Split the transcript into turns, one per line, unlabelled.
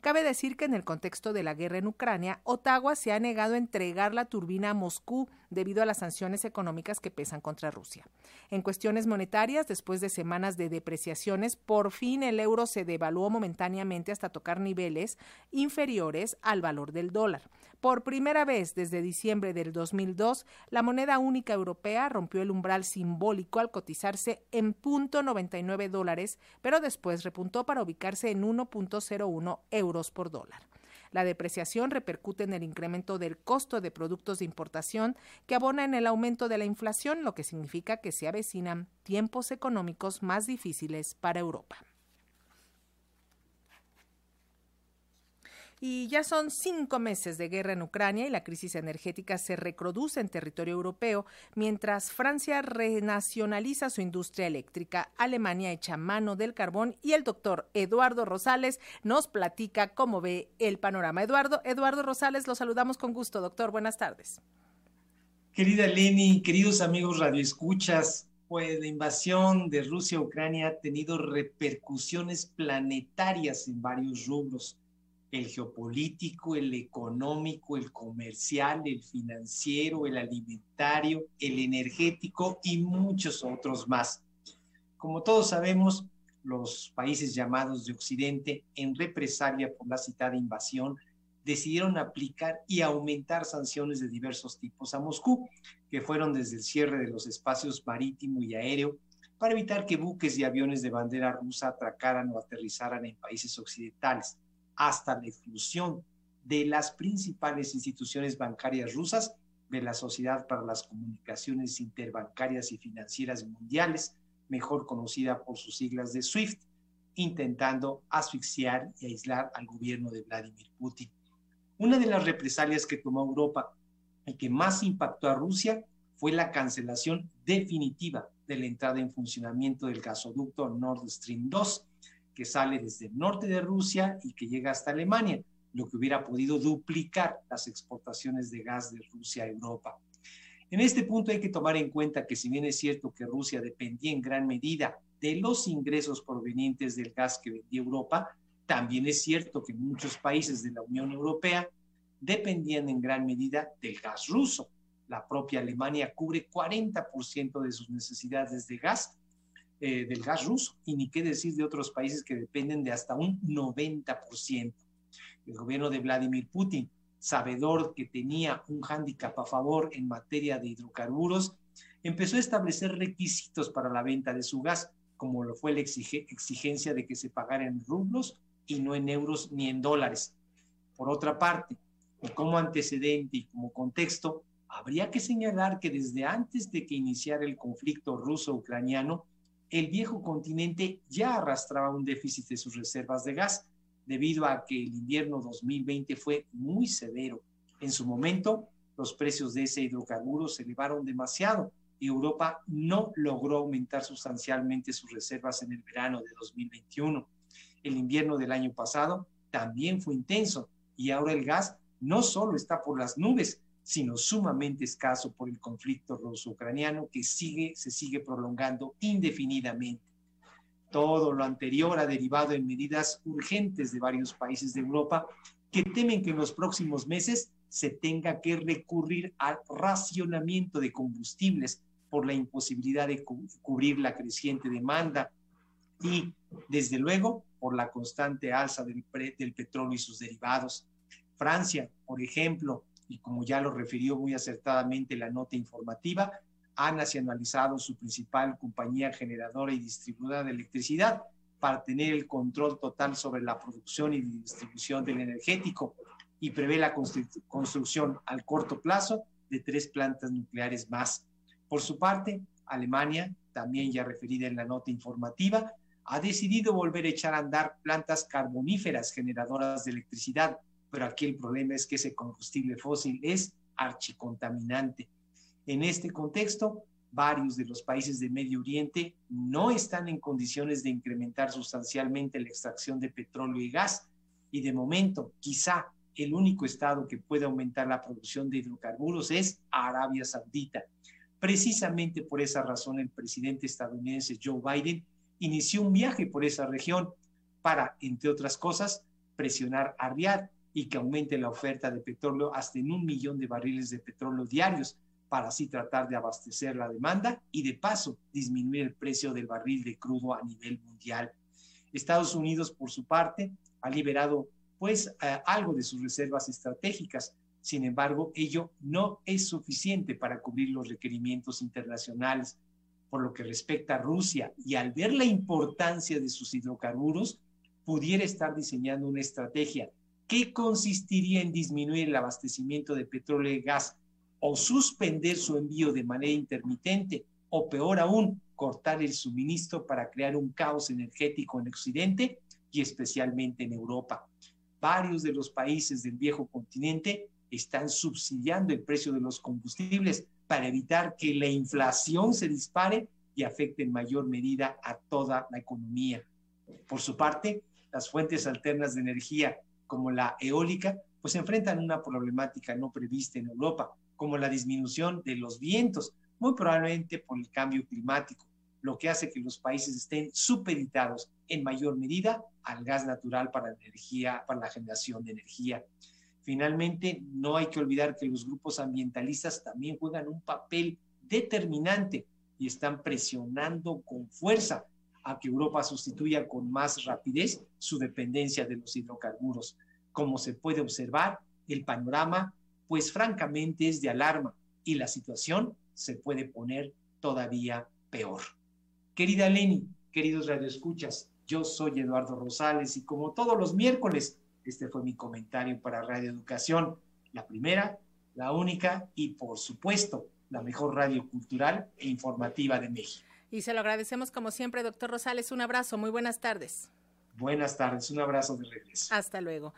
Cabe decir que en el contexto de la guerra en Ucrania, Ottawa se ha negado a entregar la turbina a Moscú debido a las sanciones económicas que pesan contra Rusia. En cuestiones monetarias, después de semanas de depreciaciones, por fin el euro se devaluó momentáneamente hasta tocar niveles inferiores al valor del dólar. Por primera vez desde diciembre del 2002, la moneda única europea rompió el umbral simbólico al cotizarse en .99 dólares, pero después repuntó para ubicarse en 1.01 euros por dólar. La depreciación repercute en el incremento del costo de productos de importación que abona en el aumento de la inflación, lo que significa que se avecinan tiempos económicos más difíciles para Europa. Y ya son cinco meses de guerra en Ucrania y la crisis energética se reproduce en territorio europeo, mientras Francia renacionaliza su industria eléctrica, Alemania echa mano del carbón y el doctor Eduardo Rosales nos platica cómo ve el panorama. Eduardo, Eduardo Rosales, lo saludamos con gusto, doctor. Buenas tardes.
Querida Leni, queridos amigos radioescuchas, pues la invasión de Rusia a Ucrania ha tenido repercusiones planetarias en varios rubros el geopolítico, el económico, el comercial, el financiero, el alimentario, el energético y muchos otros más. Como todos sabemos, los países llamados de Occidente, en represalia por la citada invasión, decidieron aplicar y aumentar sanciones de diversos tipos a Moscú, que fueron desde el cierre de los espacios marítimo y aéreo, para evitar que buques y aviones de bandera rusa atracaran o aterrizaran en países occidentales hasta la exclusión de las principales instituciones bancarias rusas de la Sociedad para las Comunicaciones Interbancarias y Financieras Mundiales, mejor conocida por sus siglas de SWIFT, intentando asfixiar y aislar al gobierno de Vladimir Putin. Una de las represalias que tomó Europa y que más impactó a Rusia fue la cancelación definitiva de la entrada en funcionamiento del gasoducto Nord Stream 2, que sale desde el norte de Rusia y que llega hasta Alemania, lo que hubiera podido duplicar las exportaciones de gas de Rusia a Europa. En este punto hay que tomar en cuenta que si bien es cierto que Rusia dependía en gran medida de los ingresos provenientes del gas que vendía Europa, también es cierto que muchos países de la Unión Europea dependían en gran medida del gas ruso. La propia Alemania cubre 40% de sus necesidades de gas eh, del gas ruso y ni qué decir de otros países que dependen de hasta un 90%. El gobierno de Vladimir Putin, sabedor que tenía un hándicap a favor en materia de hidrocarburos, empezó a establecer requisitos para la venta de su gas, como lo fue la exigencia de que se pagara en rublos y no en euros ni en dólares. Por otra parte, como antecedente y como contexto, habría que señalar que desde antes de que iniciara el conflicto ruso-ucraniano, el viejo continente ya arrastraba un déficit de sus reservas de gas, debido a que el invierno 2020 fue muy severo. En su momento, los precios de ese hidrocarburo se elevaron demasiado y Europa no logró aumentar sustancialmente sus reservas en el verano de 2021. El invierno del año pasado también fue intenso y ahora el gas no solo está por las nubes, sino sumamente escaso por el conflicto ruso-ucraniano que sigue, se sigue prolongando indefinidamente. Todo lo anterior ha derivado en medidas urgentes de varios países de Europa que temen que en los próximos meses se tenga que recurrir al racionamiento de combustibles por la imposibilidad de cubrir la creciente demanda y, desde luego, por la constante alza del, del petróleo y sus derivados. Francia, por ejemplo, y como ya lo refirió muy acertadamente la nota informativa, ha nacionalizado su principal compañía generadora y distribuidora de electricidad para tener el control total sobre la producción y distribución del energético y prevé la construcción al corto plazo de tres plantas nucleares más. Por su parte, Alemania, también ya referida en la nota informativa, ha decidido volver a echar a andar plantas carboníferas generadoras de electricidad pero aquí el problema es que ese combustible fósil es archicontaminante. En este contexto, varios de los países de Medio Oriente no están en condiciones de incrementar sustancialmente la extracción de petróleo y gas, y de momento, quizá el único estado que puede aumentar la producción de hidrocarburos es Arabia Saudita. Precisamente por esa razón, el presidente estadounidense Joe Biden inició un viaje por esa región para, entre otras cosas, presionar a Riad y que aumente la oferta de petróleo hasta en un millón de barriles de petróleo diarios para así tratar de abastecer la demanda y de paso disminuir el precio del barril de crudo a nivel mundial. Estados Unidos, por su parte, ha liberado pues eh, algo de sus reservas estratégicas. Sin embargo, ello no es suficiente para cubrir los requerimientos internacionales. Por lo que respecta a Rusia y al ver la importancia de sus hidrocarburos, pudiera estar diseñando una estrategia que consistiría en disminuir el abastecimiento de petróleo y gas o suspender su envío de manera intermitente o peor aún, cortar el suministro para crear un caos energético en Occidente y especialmente en Europa. Varios de los países del viejo continente están subsidiando el precio de los combustibles para evitar que la inflación se dispare y afecte en mayor medida a toda la economía. Por su parte, las fuentes alternas de energía, como la eólica, pues enfrentan una problemática no prevista en Europa, como la disminución de los vientos, muy probablemente por el cambio climático, lo que hace que los países estén supeditados en mayor medida al gas natural para, energía, para la generación de energía. Finalmente, no hay que olvidar que los grupos ambientalistas también juegan un papel determinante y están presionando con fuerza a que Europa sustituya con más rapidez su dependencia de los hidrocarburos. Como se puede observar, el panorama, pues francamente es de alarma y la situación se puede poner todavía peor. Querida Leni, queridos radioescuchas, yo soy Eduardo Rosales y como todos los miércoles, este fue mi comentario para Radio Educación, la primera, la única y por supuesto la mejor radio cultural e informativa de México.
Y se lo agradecemos como siempre, doctor Rosales. Un abrazo, muy buenas tardes.
Buenas tardes, un abrazo de regreso.
Hasta luego.